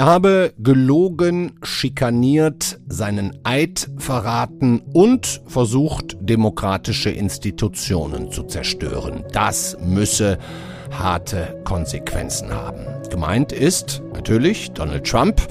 Er habe gelogen, schikaniert, seinen Eid verraten und versucht, demokratische Institutionen zu zerstören. Das müsse harte Konsequenzen haben. Gemeint ist natürlich Donald Trump,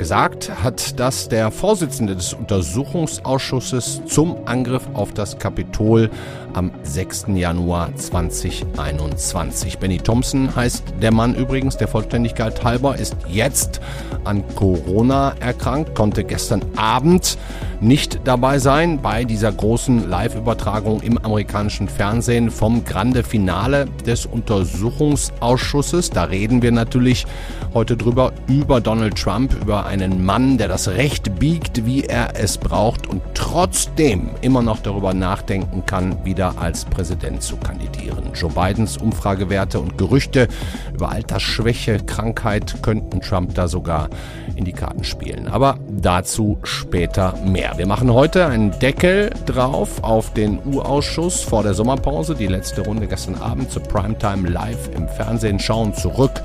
Gesagt hat das der Vorsitzende des Untersuchungsausschusses zum Angriff auf das Kapitol am 6. Januar 2021. Benny Thompson heißt der Mann übrigens, der Vollständigkeit halber, ist jetzt an Corona erkrankt, konnte gestern Abend nicht dabei sein bei dieser großen Live-Übertragung im amerikanischen Fernsehen vom Grande Finale des Untersuchungsausschusses. Da reden wir natürlich heute drüber über Donald Trump, über einen Mann, der das Recht biegt, wie er es braucht und trotzdem immer noch darüber nachdenken kann, wieder als Präsident zu kandidieren. Joe Bidens Umfragewerte und Gerüchte über Altersschwäche, Krankheit könnten Trump da sogar in die Karten spielen. Aber dazu später mehr. Wir machen heute einen Deckel drauf auf den U-Ausschuss vor der Sommerpause. Die letzte Runde gestern Abend zur Primetime live im Fernsehen. Schauen zurück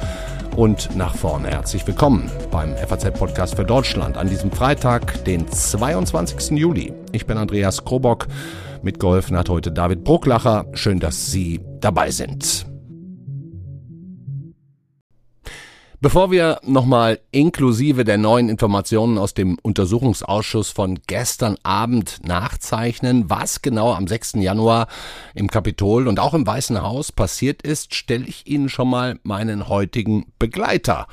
und nach vorne. Herzlich willkommen beim FAZ-Podcast für Deutschland an diesem Freitag, den 22. Juli. Ich bin Andreas Krobock. Mitgeholfen hat heute David Brucklacher. Schön, dass Sie dabei sind. Bevor wir nochmal inklusive der neuen Informationen aus dem Untersuchungsausschuss von gestern Abend nachzeichnen, was genau am 6. Januar im Kapitol und auch im Weißen Haus passiert ist, stelle ich Ihnen schon mal meinen heutigen Begleiter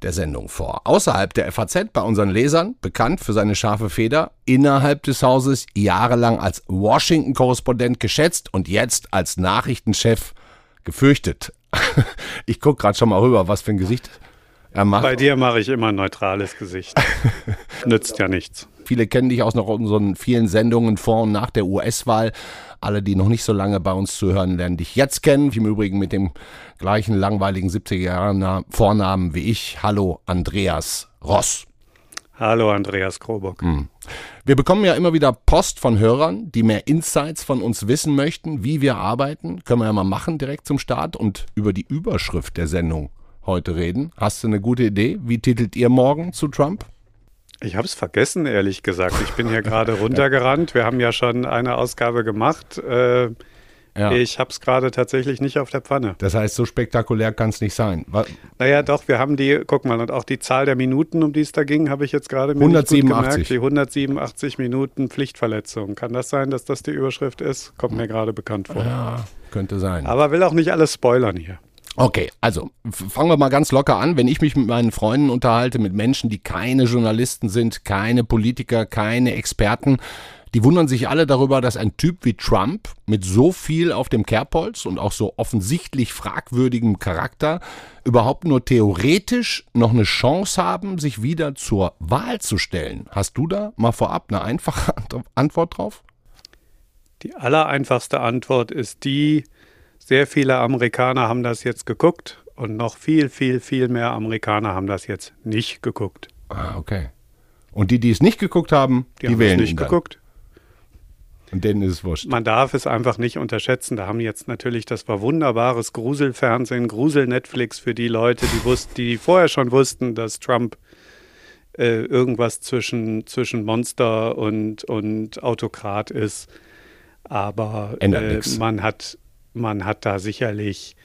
der Sendung vor. Außerhalb der FAZ bei unseren Lesern, bekannt für seine scharfe Feder, innerhalb des Hauses jahrelang als Washington-Korrespondent geschätzt und jetzt als Nachrichtenchef gefürchtet. Ich gucke gerade schon mal rüber, was für ein Gesicht bei dir mache ich immer ein neutrales Gesicht. Nützt ja nichts. Viele kennen dich aus noch unseren vielen Sendungen vor und nach der US-Wahl. Alle, die noch nicht so lange bei uns zuhören, lernen dich jetzt kennen. Wie im Übrigen mit dem gleichen langweiligen 70er Vornamen wie ich. Hallo, Andreas Ross. Hallo, Andreas Krobock. Hm. Wir bekommen ja immer wieder Post von Hörern, die mehr Insights von uns wissen möchten, wie wir arbeiten. Können wir ja mal machen direkt zum Start und über die Überschrift der Sendung heute reden. Hast du eine gute Idee? Wie titelt ihr morgen zu Trump? Ich habe es vergessen, ehrlich gesagt. Ich bin hier gerade runtergerannt. Wir haben ja schon eine Ausgabe gemacht. Äh, ja. Ich habe es gerade tatsächlich nicht auf der Pfanne. Das heißt, so spektakulär kann es nicht sein. Was? Naja, doch, wir haben die, guck mal, und auch die Zahl der Minuten, um die es da ging, habe ich jetzt gerade mir 187. gemerkt. Die 187 Minuten Pflichtverletzung. Kann das sein, dass das die Überschrift ist? Kommt mir gerade bekannt vor. Ja, könnte sein. Aber will auch nicht alles spoilern hier. Okay, also fangen wir mal ganz locker an. Wenn ich mich mit meinen Freunden unterhalte, mit Menschen, die keine Journalisten sind, keine Politiker, keine Experten, die wundern sich alle darüber, dass ein Typ wie Trump mit so viel auf dem Kerbholz und auch so offensichtlich fragwürdigem Charakter überhaupt nur theoretisch noch eine Chance haben, sich wieder zur Wahl zu stellen. Hast du da mal vorab eine einfache Antwort drauf? Die allereinfachste Antwort ist die, sehr viele Amerikaner haben das jetzt geguckt und noch viel, viel, viel mehr Amerikaner haben das jetzt nicht geguckt. Ah, okay. Und die, die es nicht geguckt haben, die, die haben wählen es nicht geguckt. Und denen ist es wurscht. Man darf es einfach nicht unterschätzen. Da haben jetzt natürlich, das war wunderbares Gruselfernsehen, Grusel-Netflix für die Leute, die, wussten, die vorher schon wussten, dass Trump äh, irgendwas zwischen, zwischen Monster und, und Autokrat ist. Aber äh, man hat man hat da sicherlich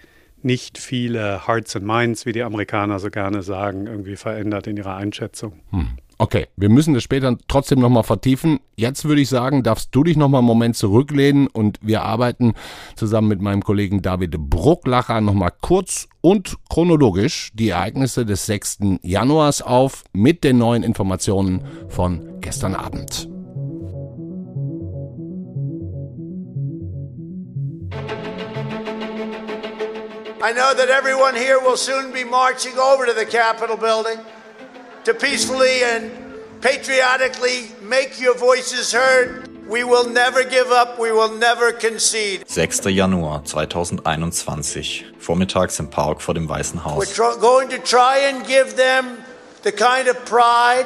nicht viele Hearts and Minds, wie die Amerikaner so gerne sagen, irgendwie verändert in ihrer Einschätzung. Hm. Okay, wir müssen das später trotzdem nochmal vertiefen. Jetzt würde ich sagen, darfst du dich nochmal einen Moment zurücklehnen und wir arbeiten zusammen mit meinem Kollegen David Brucklacher nochmal kurz und chronologisch die Ereignisse des 6. Januars auf mit den neuen Informationen von gestern Abend. I know that everyone here will soon be marching over to the Capitol building to peacefully and patriotically make your voices heard. We will never give up, we will never concede. 6. Januar 2021, vormittags im Park vor dem Weißen Haus. We're going to try and give them the kind of pride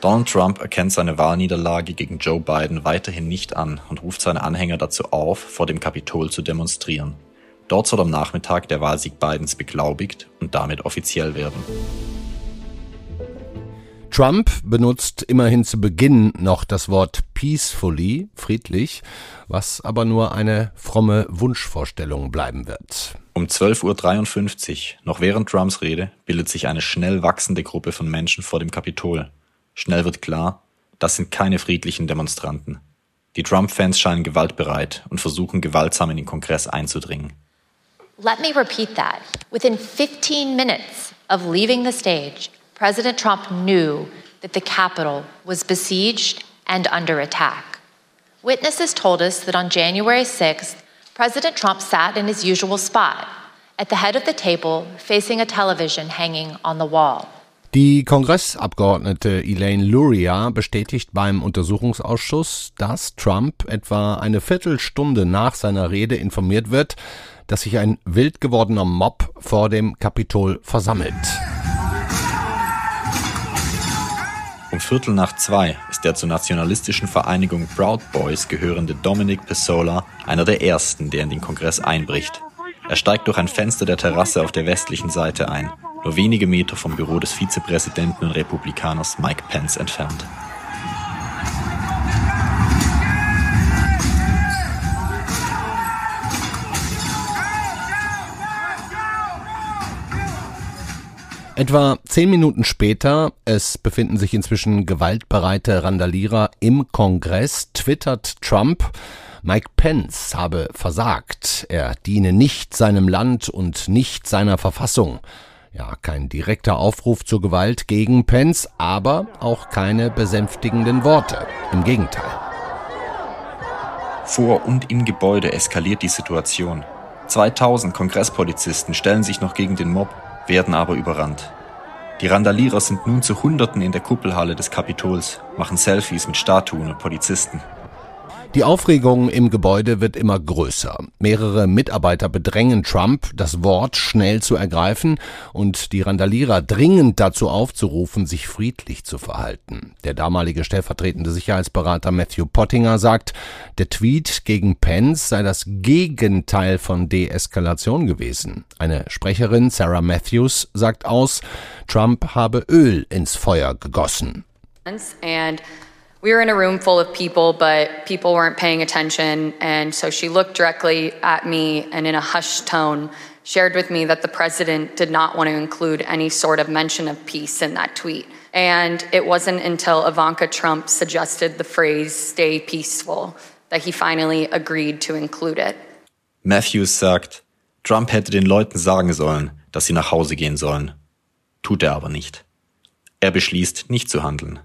Donald Trump erkennt seine Wahlniederlage gegen Joe Biden weiterhin nicht an und ruft seine Anhänger dazu auf, vor dem Kapitol zu demonstrieren. Dort soll am Nachmittag der Wahlsieg Bidens beglaubigt und damit offiziell werden. Trump benutzt immerhin zu Beginn noch das Wort peacefully, friedlich, was aber nur eine fromme Wunschvorstellung bleiben wird. Um 12.53 Uhr, noch während Trumps Rede, bildet sich eine schnell wachsende Gruppe von Menschen vor dem Kapitol. Schnell wird klar, das sind keine friedlichen Demonstranten. Die Trump-Fans scheinen gewaltbereit und versuchen gewaltsam in den Kongress einzudringen. Let me repeat that. Within 15 minutes of leaving the stage, President Trump knew that the Capitol was besieged and under attack. Witnesses told us that on January 6th, President Trump sat in his usual spot, at the head of the table, facing a television hanging on the wall. Die Kongressabgeordnete Elaine Luria bestätigt beim Untersuchungsausschuss, dass Trump etwa eine Viertelstunde nach seiner Rede informiert wird, dass sich ein wild gewordener Mob vor dem Kapitol versammelt. Um Viertel nach zwei ist der zur nationalistischen Vereinigung Proud Boys gehörende Dominic Pesola einer der ersten, der in den Kongress einbricht. Er steigt durch ein Fenster der Terrasse auf der westlichen Seite ein, nur wenige Meter vom Büro des Vizepräsidenten und Republikaners Mike Pence entfernt. Etwa zehn Minuten später, es befinden sich inzwischen gewaltbereite Randalierer im Kongress, twittert Trump, Mike Pence habe versagt. Er diene nicht seinem Land und nicht seiner Verfassung. Ja, kein direkter Aufruf zur Gewalt gegen Pence, aber auch keine besänftigenden Worte. Im Gegenteil. Vor und im Gebäude eskaliert die Situation. 2000 Kongresspolizisten stellen sich noch gegen den Mob werden aber überrannt. Die Randalierer sind nun zu Hunderten in der Kuppelhalle des Kapitols, machen Selfies mit Statuen und Polizisten. Die Aufregung im Gebäude wird immer größer. Mehrere Mitarbeiter bedrängen Trump, das Wort schnell zu ergreifen und die Randalierer dringend dazu aufzurufen, sich friedlich zu verhalten. Der damalige stellvertretende Sicherheitsberater Matthew Pottinger sagt, der Tweet gegen Pence sei das Gegenteil von Deeskalation gewesen. Eine Sprecherin, Sarah Matthews, sagt aus, Trump habe Öl ins Feuer gegossen. And we were in a room full of people, but people weren't paying attention. And so she looked directly at me and in a hushed tone shared with me that the president did not want to include any sort of mention of peace in that tweet. And it wasn't until Ivanka Trump suggested the phrase stay peaceful that he finally agreed to include it. Matthews sagt, Trump hätte den Leuten sagen sollen, dass sie nach Hause gehen sollen. Tut er aber nicht. Er beschließt, nicht zu handeln.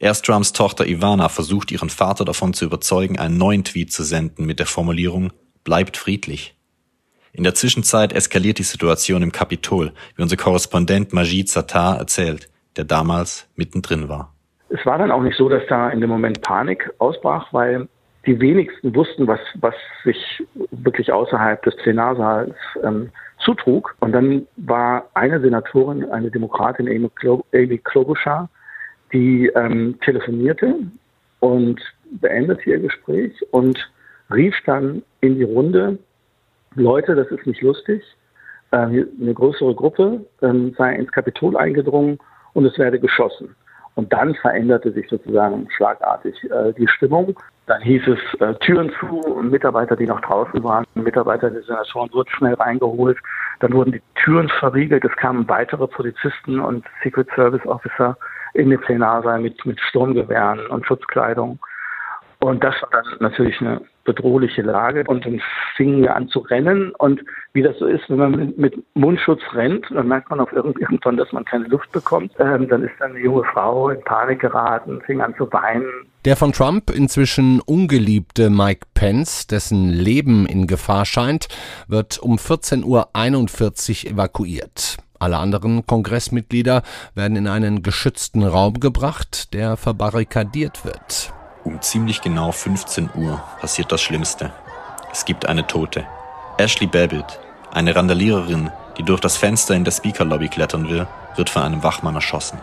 Erst Trumps Tochter Ivana versucht ihren Vater davon zu überzeugen, einen neuen Tweet zu senden mit der Formulierung Bleibt friedlich. In der Zwischenzeit eskaliert die Situation im Kapitol, wie unser Korrespondent Majid Sattar erzählt, der damals mittendrin war. Es war dann auch nicht so, dass da in dem Moment Panik ausbrach, weil die wenigsten wussten, was, was sich wirklich außerhalb des Plenarsaals ähm, zutrug. Und dann war eine Senatorin, eine Demokratin, Amy Klobuchar, die ähm, telefonierte und beendete ihr Gespräch und rief dann in die Runde, Leute, das ist nicht lustig, äh, eine größere Gruppe äh, sei ins Kapitol eingedrungen und es werde geschossen. Und dann veränderte sich sozusagen schlagartig äh, die Stimmung. Dann hieß es äh, Türen zu, Mitarbeiter, die noch draußen waren, Mitarbeiter der Senatoren wurden schnell reingeholt. Dann wurden die Türen verriegelt. Es kamen weitere Polizisten und Secret Service Officer in den Plenarsaal mit, mit Sturmgewehren und Schutzkleidung. Und das war dann natürlich eine bedrohliche Lage. Und dann fingen wir an zu rennen. Und wie das so ist, wenn man mit Mundschutz rennt, dann merkt man auf irgendwann, dass man keine Luft bekommt. Ähm, dann ist dann eine junge Frau in Panik geraten, fing an zu weinen. Der von Trump inzwischen ungeliebte Mike Pence, dessen Leben in Gefahr scheint, wird um 14.41 Uhr evakuiert. Alle anderen Kongressmitglieder werden in einen geschützten Raum gebracht, der verbarrikadiert wird. Um ziemlich genau 15 Uhr passiert das Schlimmste. Es gibt eine Tote. Ashley Babbitt, eine Randaliererin, die durch das Fenster in der Speakerlobby klettern will, wird von einem Wachmann erschossen.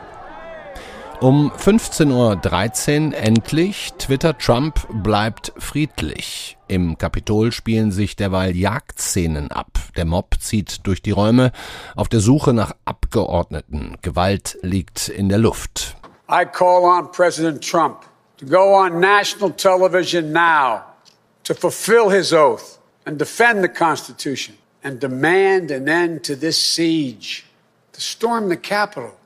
Um 15.13 Uhr endlich twittert Trump bleibt friedlich. Im Kapitol spielen sich derweil Jagdszenen ab. Der Mob zieht durch die Räume auf der Suche nach Abgeordneten. Gewalt liegt in der Luft. I call on President Trump to go on national television now to fulfill his oath and defend the Constitution and demand an end to this siege, to storm the Capitol,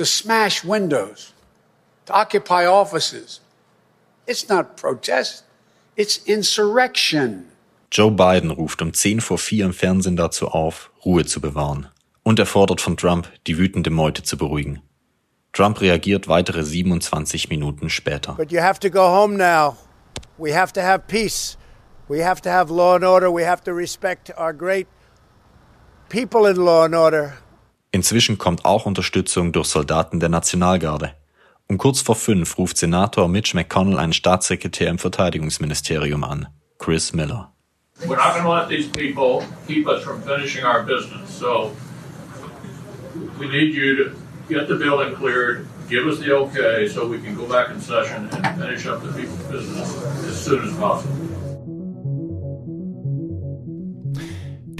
to smash windows, to occupy offices. It's not protest, it's insurrection. Joe Biden ruft um 10 vor 4 im Fernsehen dazu auf, Ruhe zu bewahren. Und er fordert von Trump, die wütende Meute zu beruhigen. Trump reagiert weitere 27 Minuten später. But you have to go home now. We have to have peace. We have to have law and order. We have to respect our great people in law and order. Inzwischen kommt auch Unterstützung durch Soldaten der Nationalgarde. Um kurz vor fünf ruft Senator Mitch McConnell einen Staatssekretär im Verteidigungsministerium an, Chris Miller. We're not going to let these people keep business. So we need you to get the building cleared, give us the okay so we can go back in session and finish up the people's business as soon as possible.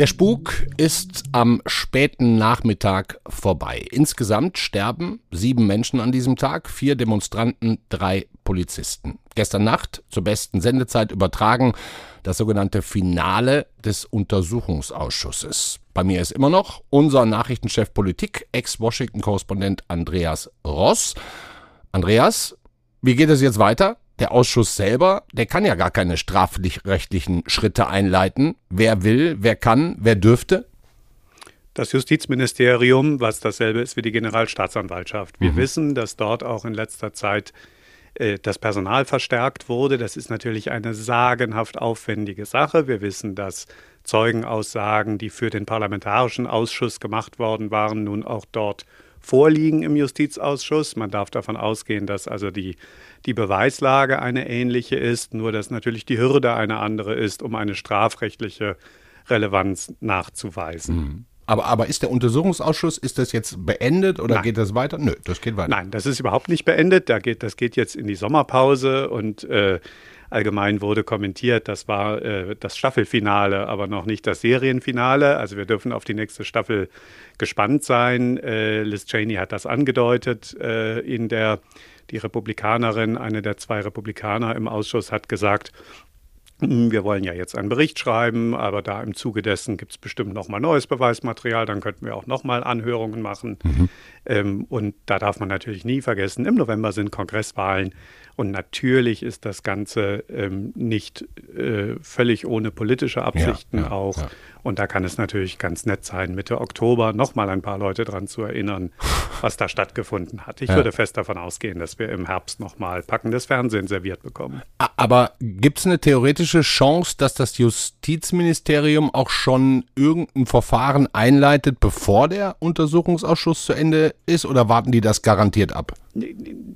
Der Spuk ist am späten Nachmittag vorbei. Insgesamt sterben sieben Menschen an diesem Tag, vier Demonstranten, drei Polizisten. Gestern Nacht zur besten Sendezeit übertragen das sogenannte Finale des Untersuchungsausschusses. Bei mir ist immer noch unser Nachrichtenchef Politik, Ex-Washington-Korrespondent Andreas Ross. Andreas, wie geht es jetzt weiter? Der Ausschuss selber, der kann ja gar keine strafrechtlichen Schritte einleiten. Wer will, wer kann, wer dürfte? Das Justizministerium, was dasselbe ist wie die Generalstaatsanwaltschaft. Wir mhm. wissen, dass dort auch in letzter Zeit äh, das Personal verstärkt wurde. Das ist natürlich eine sagenhaft aufwendige Sache. Wir wissen, dass Zeugenaussagen, die für den Parlamentarischen Ausschuss gemacht worden waren, nun auch dort vorliegen im Justizausschuss. Man darf davon ausgehen, dass also die, die Beweislage eine ähnliche ist, nur dass natürlich die Hürde eine andere ist, um eine strafrechtliche Relevanz nachzuweisen. Mhm. Aber, aber ist der Untersuchungsausschuss, ist das jetzt beendet oder Nein. geht das weiter? Nö, das geht weiter. Nein, das ist überhaupt nicht beendet. Da geht, das geht jetzt in die Sommerpause und äh, allgemein wurde kommentiert, das war äh, das Staffelfinale, aber noch nicht das Serienfinale. Also wir dürfen auf die nächste Staffel gespannt sein. Äh, Liz Cheney hat das angedeutet äh, in der die Republikanerin, eine der zwei Republikaner im Ausschuss, hat gesagt, wir wollen ja jetzt einen Bericht schreiben, aber da im Zuge dessen gibt es bestimmt nochmal neues Beweismaterial, dann könnten wir auch nochmal Anhörungen machen. Mhm. Ähm, und da darf man natürlich nie vergessen, im November sind Kongresswahlen und natürlich ist das Ganze ähm, nicht äh, völlig ohne politische Absichten ja, ja, auch. Ja. Und da kann es natürlich ganz nett sein, Mitte Oktober nochmal ein paar Leute dran zu erinnern, was da stattgefunden hat. Ich würde fest davon ausgehen, dass wir im Herbst nochmal packendes Fernsehen serviert bekommen. Aber gibt es eine theoretische Chance, dass das Justizministerium auch schon irgendein Verfahren einleitet, bevor der Untersuchungsausschuss zu Ende ist? Oder warten die das garantiert ab?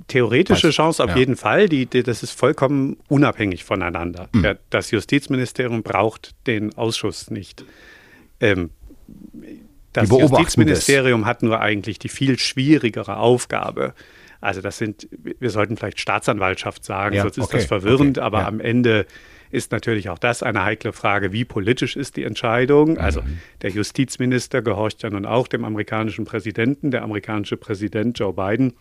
Theoretische Weiß, Chance auf ja. jeden Fall. Die, die, das ist vollkommen unabhängig voneinander. Mhm. Das Justizministerium braucht den Ausschuss nicht. Ähm, das Justizministerium das. hat nur eigentlich die viel schwierigere Aufgabe. Also das sind, wir sollten vielleicht Staatsanwaltschaft sagen, ja, sonst ist okay, das verwirrend, okay, aber ja. am Ende ist natürlich auch das eine heikle Frage, wie politisch ist die Entscheidung. Also mhm. der Justizminister gehorcht ja nun auch dem amerikanischen Präsidenten, der amerikanische Präsident Joe Biden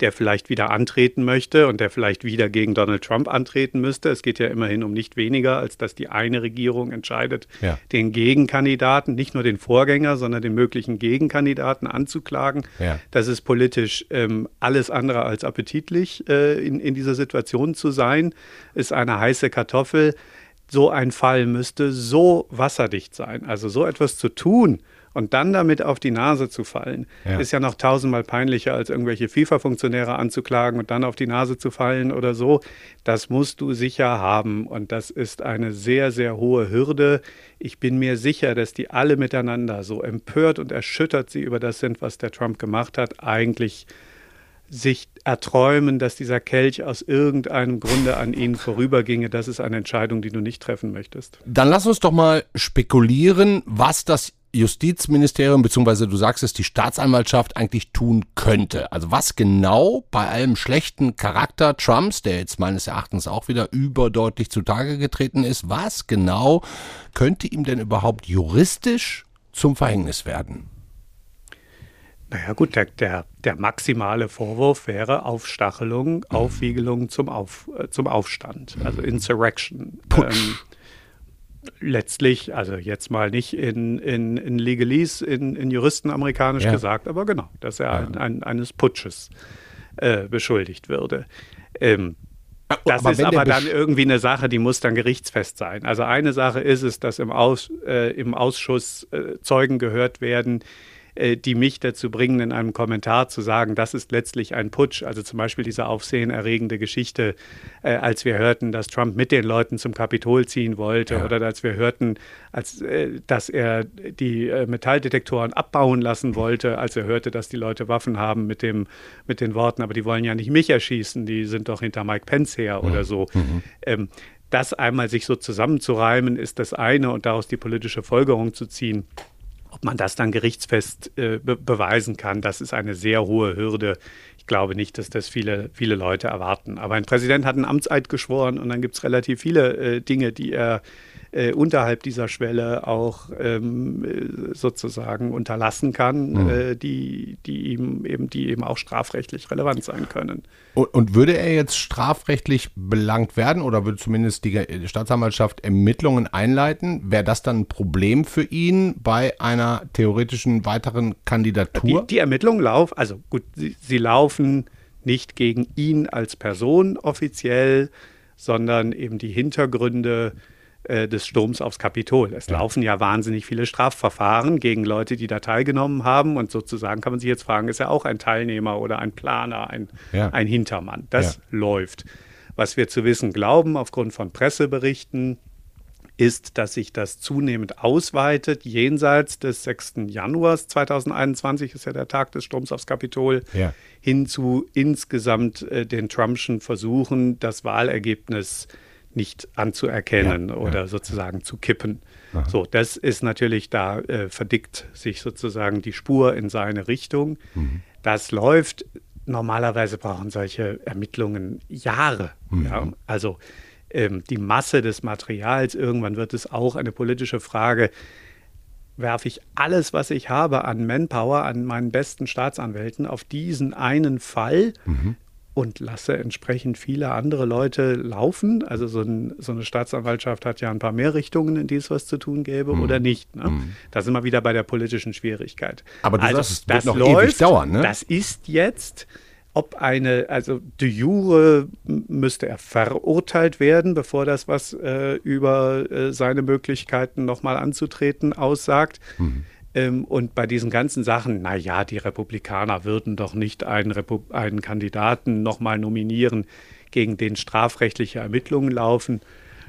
der vielleicht wieder antreten möchte und der vielleicht wieder gegen Donald Trump antreten müsste. Es geht ja immerhin um nicht weniger, als dass die eine Regierung entscheidet, ja. den Gegenkandidaten, nicht nur den Vorgänger, sondern den möglichen Gegenkandidaten anzuklagen. Ja. Das ist politisch ähm, alles andere als appetitlich, äh, in, in dieser Situation zu sein, ist eine heiße Kartoffel. So ein Fall müsste so wasserdicht sein. Also so etwas zu tun, und dann damit auf die Nase zu fallen, ja. ist ja noch tausendmal peinlicher, als irgendwelche FIFA-Funktionäre anzuklagen und dann auf die Nase zu fallen oder so. Das musst du sicher haben. Und das ist eine sehr, sehr hohe Hürde. Ich bin mir sicher, dass die alle miteinander so empört und erschüttert sie über das sind, was der Trump gemacht hat, eigentlich sich erträumen, dass dieser Kelch aus irgendeinem Grunde an ihnen vorüberginge, das ist eine Entscheidung, die du nicht treffen möchtest. Dann lass uns doch mal spekulieren, was das Justizministerium, beziehungsweise du sagst es, die Staatsanwaltschaft eigentlich tun könnte. Also was genau bei allem schlechten Charakter Trumps, der jetzt meines Erachtens auch wieder überdeutlich zutage getreten ist, was genau könnte ihm denn überhaupt juristisch zum Verhängnis werden? Naja gut, der, der, der maximale Vorwurf wäre Aufstachelung, Aufwiegelung zum, Auf, äh, zum Aufstand, also Insurrection. Ähm, letztlich, also jetzt mal nicht in, in, in Legalese, in, in Juristen amerikanisch ja. gesagt, aber genau, dass er ja. ein, ein, eines Putsches äh, beschuldigt würde. Ähm, das aber ist aber dann irgendwie eine Sache, die muss dann gerichtsfest sein. Also eine Sache ist es, dass im, Aus, äh, im Ausschuss äh, Zeugen gehört werden, äh, die mich dazu bringen, in einem Kommentar zu sagen, das ist letztlich ein Putsch. Also zum Beispiel diese aufsehenerregende Geschichte, äh, als wir hörten, dass Trump mit den Leuten zum Kapitol ziehen wollte ja. oder als wir hörten, als, äh, dass er die äh, Metalldetektoren abbauen lassen wollte, als er hörte, dass die Leute Waffen haben mit, dem, mit den Worten, aber die wollen ja nicht mich erschießen, die sind doch hinter Mike Pence her mhm. oder so. Mhm. Ähm, das einmal sich so zusammenzureimen, ist das eine und daraus die politische Folgerung zu ziehen, ob man das dann gerichtsfest äh, be beweisen kann, das ist eine sehr hohe Hürde. Ich glaube nicht, dass das viele, viele Leute erwarten. Aber ein Präsident hat einen Amtseid geschworen und dann gibt es relativ viele äh, Dinge, die er äh, unterhalb dieser Schwelle auch ähm, äh, sozusagen unterlassen kann, mhm. äh, die, die, ihm eben, die eben auch strafrechtlich relevant sein können. Und, und, würde er jetzt strafrechtlich belangt werden oder würde zumindest die, die Staatsanwaltschaft Ermittlungen einleiten? Wäre das dann ein Problem für ihn bei einer theoretischen weiteren Kandidatur? Die, die Ermittlungen laufen, also gut, sie, sie laufen nicht gegen ihn als Person offiziell, sondern eben die Hintergründe äh, des Sturms aufs Kapitol. Es ja. laufen ja wahnsinnig viele Strafverfahren gegen Leute, die da teilgenommen haben. Und sozusagen kann man sich jetzt fragen, ist er auch ein Teilnehmer oder ein Planer, ein, ja. ein Hintermann? Das ja. läuft. Was wir zu wissen glauben, aufgrund von Presseberichten, ist, dass sich das zunehmend ausweitet. Jenseits des 6. Januars 2021 ist ja der Tag des Sturms aufs Kapitol, ja. hin zu insgesamt äh, den Trumpschen Versuchen, das Wahlergebnis nicht anzuerkennen ja, oder ja. sozusagen zu kippen. Aha. So, das ist natürlich, da äh, verdickt sich sozusagen die Spur in seine Richtung. Mhm. Das läuft. Normalerweise brauchen solche Ermittlungen Jahre. Mhm. Also ähm, die Masse des Materials, irgendwann wird es auch eine politische Frage werfe ich alles, was ich habe an Manpower, an meinen besten Staatsanwälten auf diesen einen Fall. Mhm und lasse entsprechend viele andere Leute laufen. Also so, ein, so, eine Staatsanwaltschaft hat ja ein paar mehr Richtungen, in die es was zu tun gäbe mhm. oder nicht. Ne? Mhm. Da sind wir wieder bei der politischen Schwierigkeit. Aber du also, sagst, es das wird noch läuft, ewig dauern. Ne? Das ist jetzt, ob eine, also de jure müsste er verurteilt werden, bevor das was äh, über äh, seine Möglichkeiten nochmal anzutreten aussagt. Mhm. Ähm, und bei diesen ganzen Sachen, naja, die Republikaner würden doch nicht einen, Repu einen Kandidaten nochmal nominieren, gegen den strafrechtliche Ermittlungen laufen.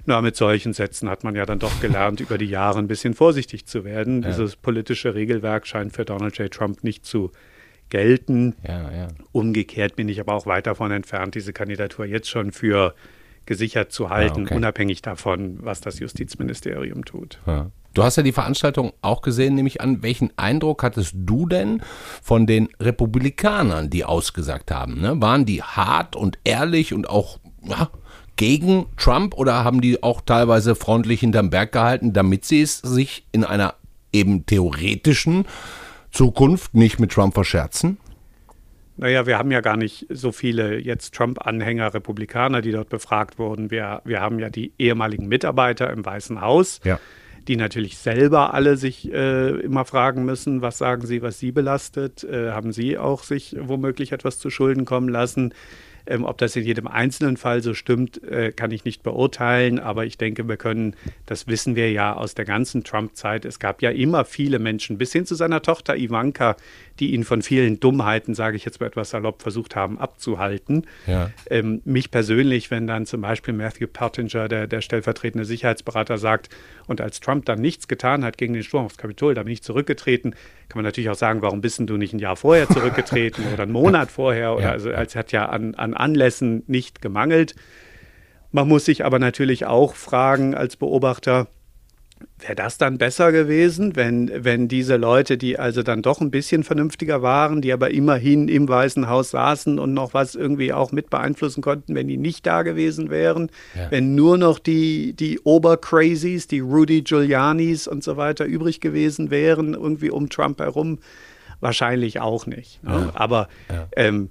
Na, mit solchen Sätzen hat man ja dann doch gelernt, über die Jahre ein bisschen vorsichtig zu werden. Ja. Dieses politische Regelwerk scheint für Donald J. Trump nicht zu gelten. Ja, ja. Umgekehrt bin ich aber auch weit davon entfernt, diese Kandidatur jetzt schon für gesichert zu halten, okay. unabhängig davon, was das Justizministerium tut. Du hast ja die Veranstaltung auch gesehen, nehme ich an. Welchen Eindruck hattest du denn von den Republikanern, die ausgesagt haben? Ne? Waren die hart und ehrlich und auch ja, gegen Trump oder haben die auch teilweise freundlich hinterm Berg gehalten, damit sie es sich in einer eben theoretischen Zukunft nicht mit Trump verscherzen? Naja, wir haben ja gar nicht so viele jetzt Trump-Anhänger, Republikaner, die dort befragt wurden. Wir, wir haben ja die ehemaligen Mitarbeiter im Weißen Haus. Ja die natürlich selber alle sich äh, immer fragen müssen, was sagen sie, was sie belastet? Äh, haben sie auch sich womöglich etwas zu Schulden kommen lassen? Ähm, ob das in jedem einzelnen Fall so stimmt, äh, kann ich nicht beurteilen. Aber ich denke, wir können, das wissen wir ja aus der ganzen Trump-Zeit. Es gab ja immer viele Menschen, bis hin zu seiner Tochter Ivanka, die ihn von vielen Dummheiten, sage ich jetzt mal etwas salopp, versucht haben abzuhalten. Ja. Ähm, mich persönlich, wenn dann zum Beispiel Matthew Pottinger, der, der stellvertretende Sicherheitsberater, sagt, und als Trump dann nichts getan hat gegen den Sturm aufs Kapitol, da bin ich zurückgetreten, kann man natürlich auch sagen, warum bist du nicht ein Jahr vorher zurückgetreten oder einen Monat vorher? Oder ja. also, als hat ja an, an Anlässen nicht gemangelt. Man muss sich aber natürlich auch fragen als Beobachter, Wäre das dann besser gewesen, wenn, wenn diese Leute, die also dann doch ein bisschen vernünftiger waren, die aber immerhin im Weißen Haus saßen und noch was irgendwie auch mit beeinflussen konnten, wenn die nicht da gewesen wären, ja. wenn nur noch die, die Obercrazies, die Rudy Giulianis und so weiter übrig gewesen wären, irgendwie um Trump herum, wahrscheinlich auch nicht. Ne? Ja. Aber ja. Ähm,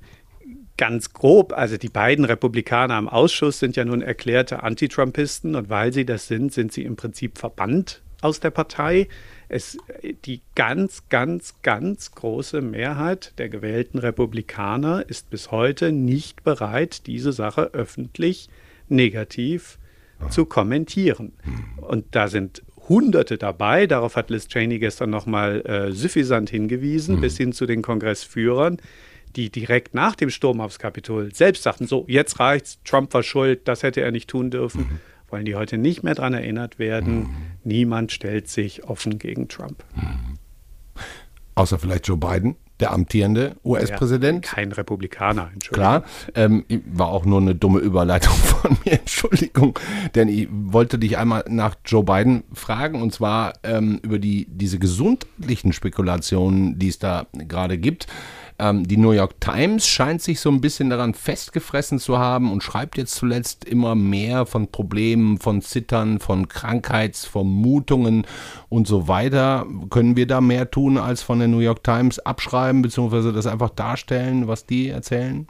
ganz grob, also die beiden Republikaner im Ausschuss sind ja nun erklärte Anti-Trumpisten und weil sie das sind, sind sie im Prinzip verbannt aus der Partei. Es, die ganz, ganz, ganz große Mehrheit der gewählten Republikaner ist bis heute nicht bereit, diese Sache öffentlich negativ zu kommentieren. Hm. Und da sind Hunderte dabei. Darauf hat Liz Cheney gestern nochmal äh, suffisant hingewiesen, mhm. bis hin zu den Kongressführern, die direkt nach dem Sturm aufs Kapitol selbst sagten, so, jetzt reicht's, Trump war schuld, das hätte er nicht tun dürfen, mhm. wollen die heute nicht mehr daran erinnert werden. Mhm. Niemand stellt sich offen gegen Trump. Mhm. Außer vielleicht Joe Biden, der amtierende US-Präsident. Ja, kein Republikaner, Entschuldigung. Klar, ähm, war auch nur eine dumme Überleitung von mir, Entschuldigung. Denn ich wollte dich einmal nach Joe Biden fragen und zwar ähm, über die, diese gesundheitlichen Spekulationen, die es da gerade gibt. Ähm, die New York Times scheint sich so ein bisschen daran festgefressen zu haben und schreibt jetzt zuletzt immer mehr von Problemen, von Zittern, von Krankheitsvermutungen und so weiter. Können wir da mehr tun, als von der New York Times abschreiben, beziehungsweise das einfach darstellen, was die erzählen?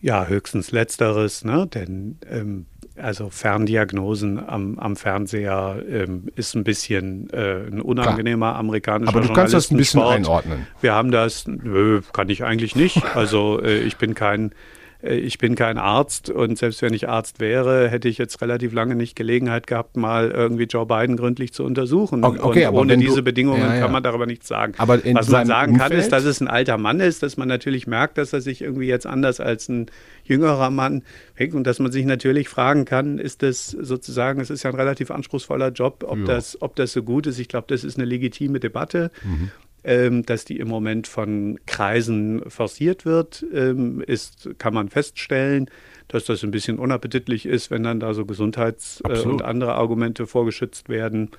Ja, höchstens letzteres, ne? denn ähm, also Ferndiagnosen am, am Fernseher ähm, ist ein bisschen äh, ein unangenehmer Klar. amerikanischer Aber du kannst das ein bisschen einordnen. Wir haben das, nö, kann ich eigentlich nicht. Also äh, ich bin kein ich bin kein Arzt und selbst wenn ich Arzt wäre, hätte ich jetzt relativ lange nicht Gelegenheit gehabt, mal irgendwie Joe Biden gründlich zu untersuchen. Okay, und ohne diese Bedingungen ja, ja. kann man darüber nichts sagen. Aber Was man sagen Umfeld? kann, ist, dass es ein alter Mann ist, dass man natürlich merkt, dass er sich irgendwie jetzt anders als ein jüngerer Mann hängt und dass man sich natürlich fragen kann, ist das sozusagen, es ist ja ein relativ anspruchsvoller Job, ob, ja. das, ob das so gut ist. Ich glaube, das ist eine legitime Debatte. Mhm ähm, dass die im Moment von Kreisen forciert wird, ähm, ist, kann man feststellen, dass das ein bisschen unappetitlich ist, wenn dann da so Gesundheits- äh, und andere Argumente vorgeschützt werden.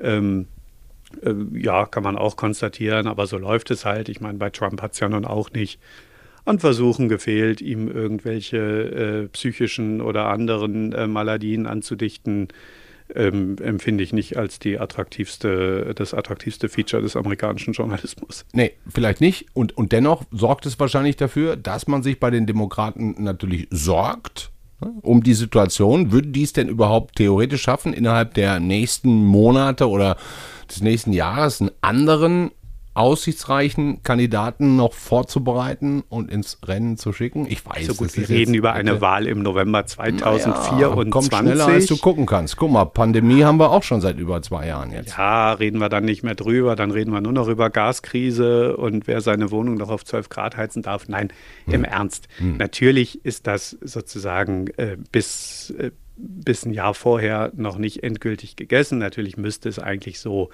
Ähm, äh, ja, kann man auch konstatieren, aber so läuft es halt. Ich meine, bei Trump hat es ja nun auch nicht an Versuchen gefehlt, ihm irgendwelche äh, psychischen oder anderen äh, Maladien anzudichten ähm, empfinde ich nicht als die attraktivste, das attraktivste Feature des amerikanischen Journalismus. Nee, vielleicht nicht. Und, und dennoch sorgt es wahrscheinlich dafür, dass man sich bei den Demokraten natürlich sorgt ne, um die Situation. Würden die es denn überhaupt theoretisch schaffen, innerhalb der nächsten Monate oder des nächsten Jahres einen anderen aussichtsreichen Kandidaten noch vorzubereiten und ins Rennen zu schicken? Ich weiß. So gut, wir reden über eine Wahl im November 2024. Naja, kommt schneller, als du gucken kannst. Guck mal, Pandemie haben wir auch schon seit über zwei Jahren jetzt. Ja, reden wir dann nicht mehr drüber. Dann reden wir nur noch über Gaskrise und wer seine Wohnung noch auf 12 Grad heizen darf. Nein, hm. im Ernst. Hm. Natürlich ist das sozusagen äh, bis, äh, bis ein Jahr vorher noch nicht endgültig gegessen. Natürlich müsste es eigentlich so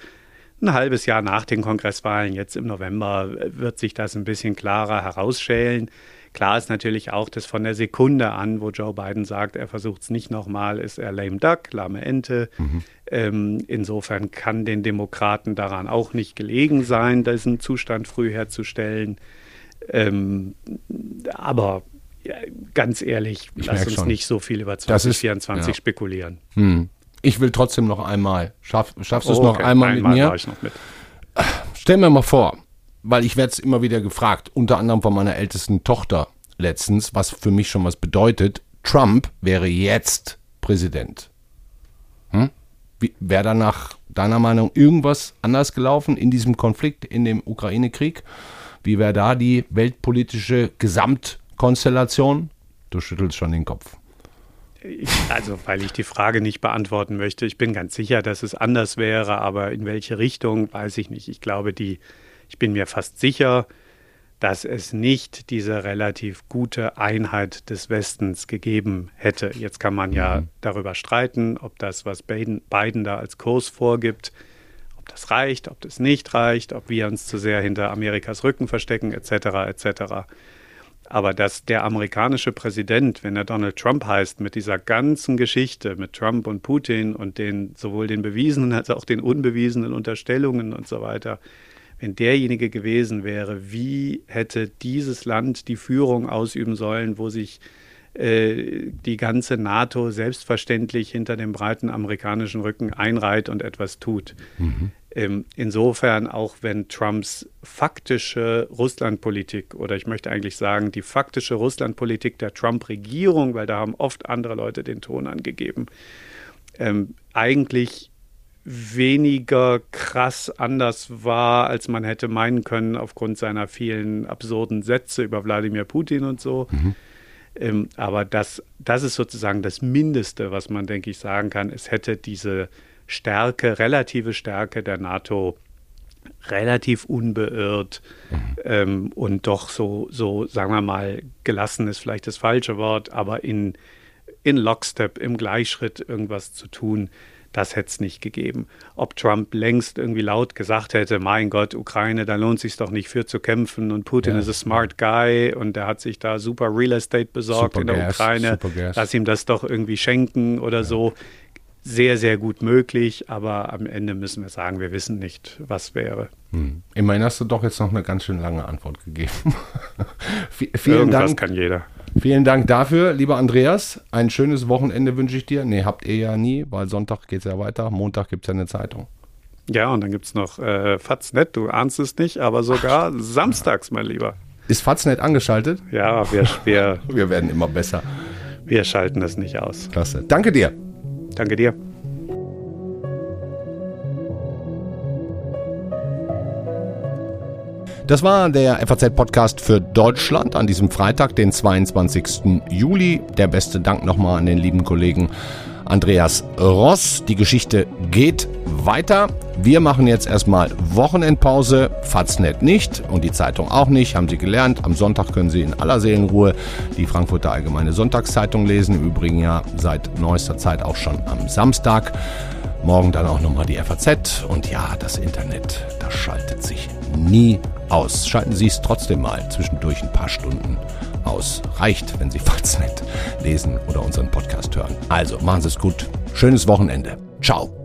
ein halbes Jahr nach den Kongresswahlen, jetzt im November, wird sich das ein bisschen klarer herausschälen. Klar ist natürlich auch, dass von der Sekunde an, wo Joe Biden sagt, er versucht es nicht nochmal, ist er lame duck, lahme Ente. Mhm. Ähm, insofern kann den Demokraten daran auch nicht gelegen sein, diesen Zustand früh herzustellen. Ähm, aber ja, ganz ehrlich, ich lass uns schon. nicht so viel über 2024 ja. spekulieren. Hm. Ich will trotzdem noch einmal. Schaff, schaffst du es oh, noch einmal, einmal mit mir? Ich noch mit. Stell mir mal vor, weil ich werde es immer wieder gefragt, unter anderem von meiner ältesten Tochter letztens, was für mich schon was bedeutet. Trump wäre jetzt Präsident. Hm? Wäre da nach deiner Meinung irgendwas anders gelaufen in diesem Konflikt, in dem Ukraine-Krieg? Wie wäre da die weltpolitische Gesamtkonstellation? Du schüttelst schon den Kopf. Ich, also, weil ich die Frage nicht beantworten möchte. Ich bin ganz sicher, dass es anders wäre, aber in welche Richtung, weiß ich nicht. Ich glaube, die, ich bin mir fast sicher, dass es nicht diese relativ gute Einheit des Westens gegeben hätte. Jetzt kann man ja mhm. darüber streiten, ob das, was Biden, Biden da als Kurs vorgibt, ob das reicht, ob das nicht reicht, ob wir uns zu sehr hinter Amerikas Rücken verstecken, etc., etc. Aber dass der amerikanische Präsident, wenn er Donald Trump heißt, mit dieser ganzen Geschichte, mit Trump und Putin und den sowohl den bewiesenen als auch den unbewiesenen Unterstellungen und so weiter, wenn derjenige gewesen wäre, wie hätte dieses Land die Führung ausüben sollen, wo sich äh, die ganze NATO selbstverständlich hinter dem breiten amerikanischen Rücken einreiht und etwas tut. Mhm. Ähm, insofern, auch wenn Trumps faktische Russlandpolitik oder ich möchte eigentlich sagen, die faktische Russlandpolitik der Trump-Regierung, weil da haben oft andere Leute den Ton angegeben, ähm, eigentlich weniger krass anders war, als man hätte meinen können aufgrund seiner vielen absurden Sätze über Wladimir Putin und so. Mhm. Ähm, aber das, das ist sozusagen das Mindeste, was man, denke ich, sagen kann. Es hätte diese Stärke, relative Stärke der NATO relativ unbeirrt mhm. ähm, und doch so, so, sagen wir mal, gelassen ist vielleicht das falsche Wort, aber in, in Lockstep, im Gleichschritt irgendwas zu tun, das hätte es nicht gegeben. Ob Trump längst irgendwie laut gesagt hätte, mein Gott, Ukraine, da lohnt sich doch nicht für zu kämpfen und Putin ja. ist a smart guy und der hat sich da super Real Estate besorgt super in der Gas, Ukraine, lass ihm das doch irgendwie schenken oder ja. so sehr, sehr gut möglich, aber am Ende müssen wir sagen, wir wissen nicht, was wäre. Hm. Immerhin hast du doch jetzt noch eine ganz schön lange Antwort gegeben. vielen Irgendwas Dank. kann jeder. Vielen Dank dafür, lieber Andreas. Ein schönes Wochenende wünsche ich dir. Nee, habt ihr ja nie, weil Sonntag geht es ja weiter. Montag gibt es ja eine Zeitung. Ja, und dann gibt es noch äh, Faznet, du ahnst es nicht, aber sogar Ach, samstags, mein Lieber. Ist Faznet angeschaltet? Ja, wir, wir, wir werden immer besser. Wir schalten das nicht aus. Klasse. Danke dir. Danke dir. Das war der FAZ-Podcast für Deutschland an diesem Freitag, den 22. Juli. Der beste Dank nochmal an den lieben Kollegen Andreas Ross. Die Geschichte geht weiter. Wir machen jetzt erstmal Wochenendpause. Faznet nicht und die Zeitung auch nicht, haben Sie gelernt. Am Sonntag können Sie in aller Seelenruhe die Frankfurter Allgemeine Sonntagszeitung lesen. Im Übrigen ja seit neuester Zeit auch schon am Samstag. Morgen dann auch nochmal die FAZ. Und ja, das Internet, das schaltet sich nie aus. Schalten Sie es trotzdem mal zwischendurch ein paar Stunden aus. Reicht, wenn Sie Faznet lesen oder unseren Podcast hören. Also, machen Sie es gut. Schönes Wochenende. Ciao.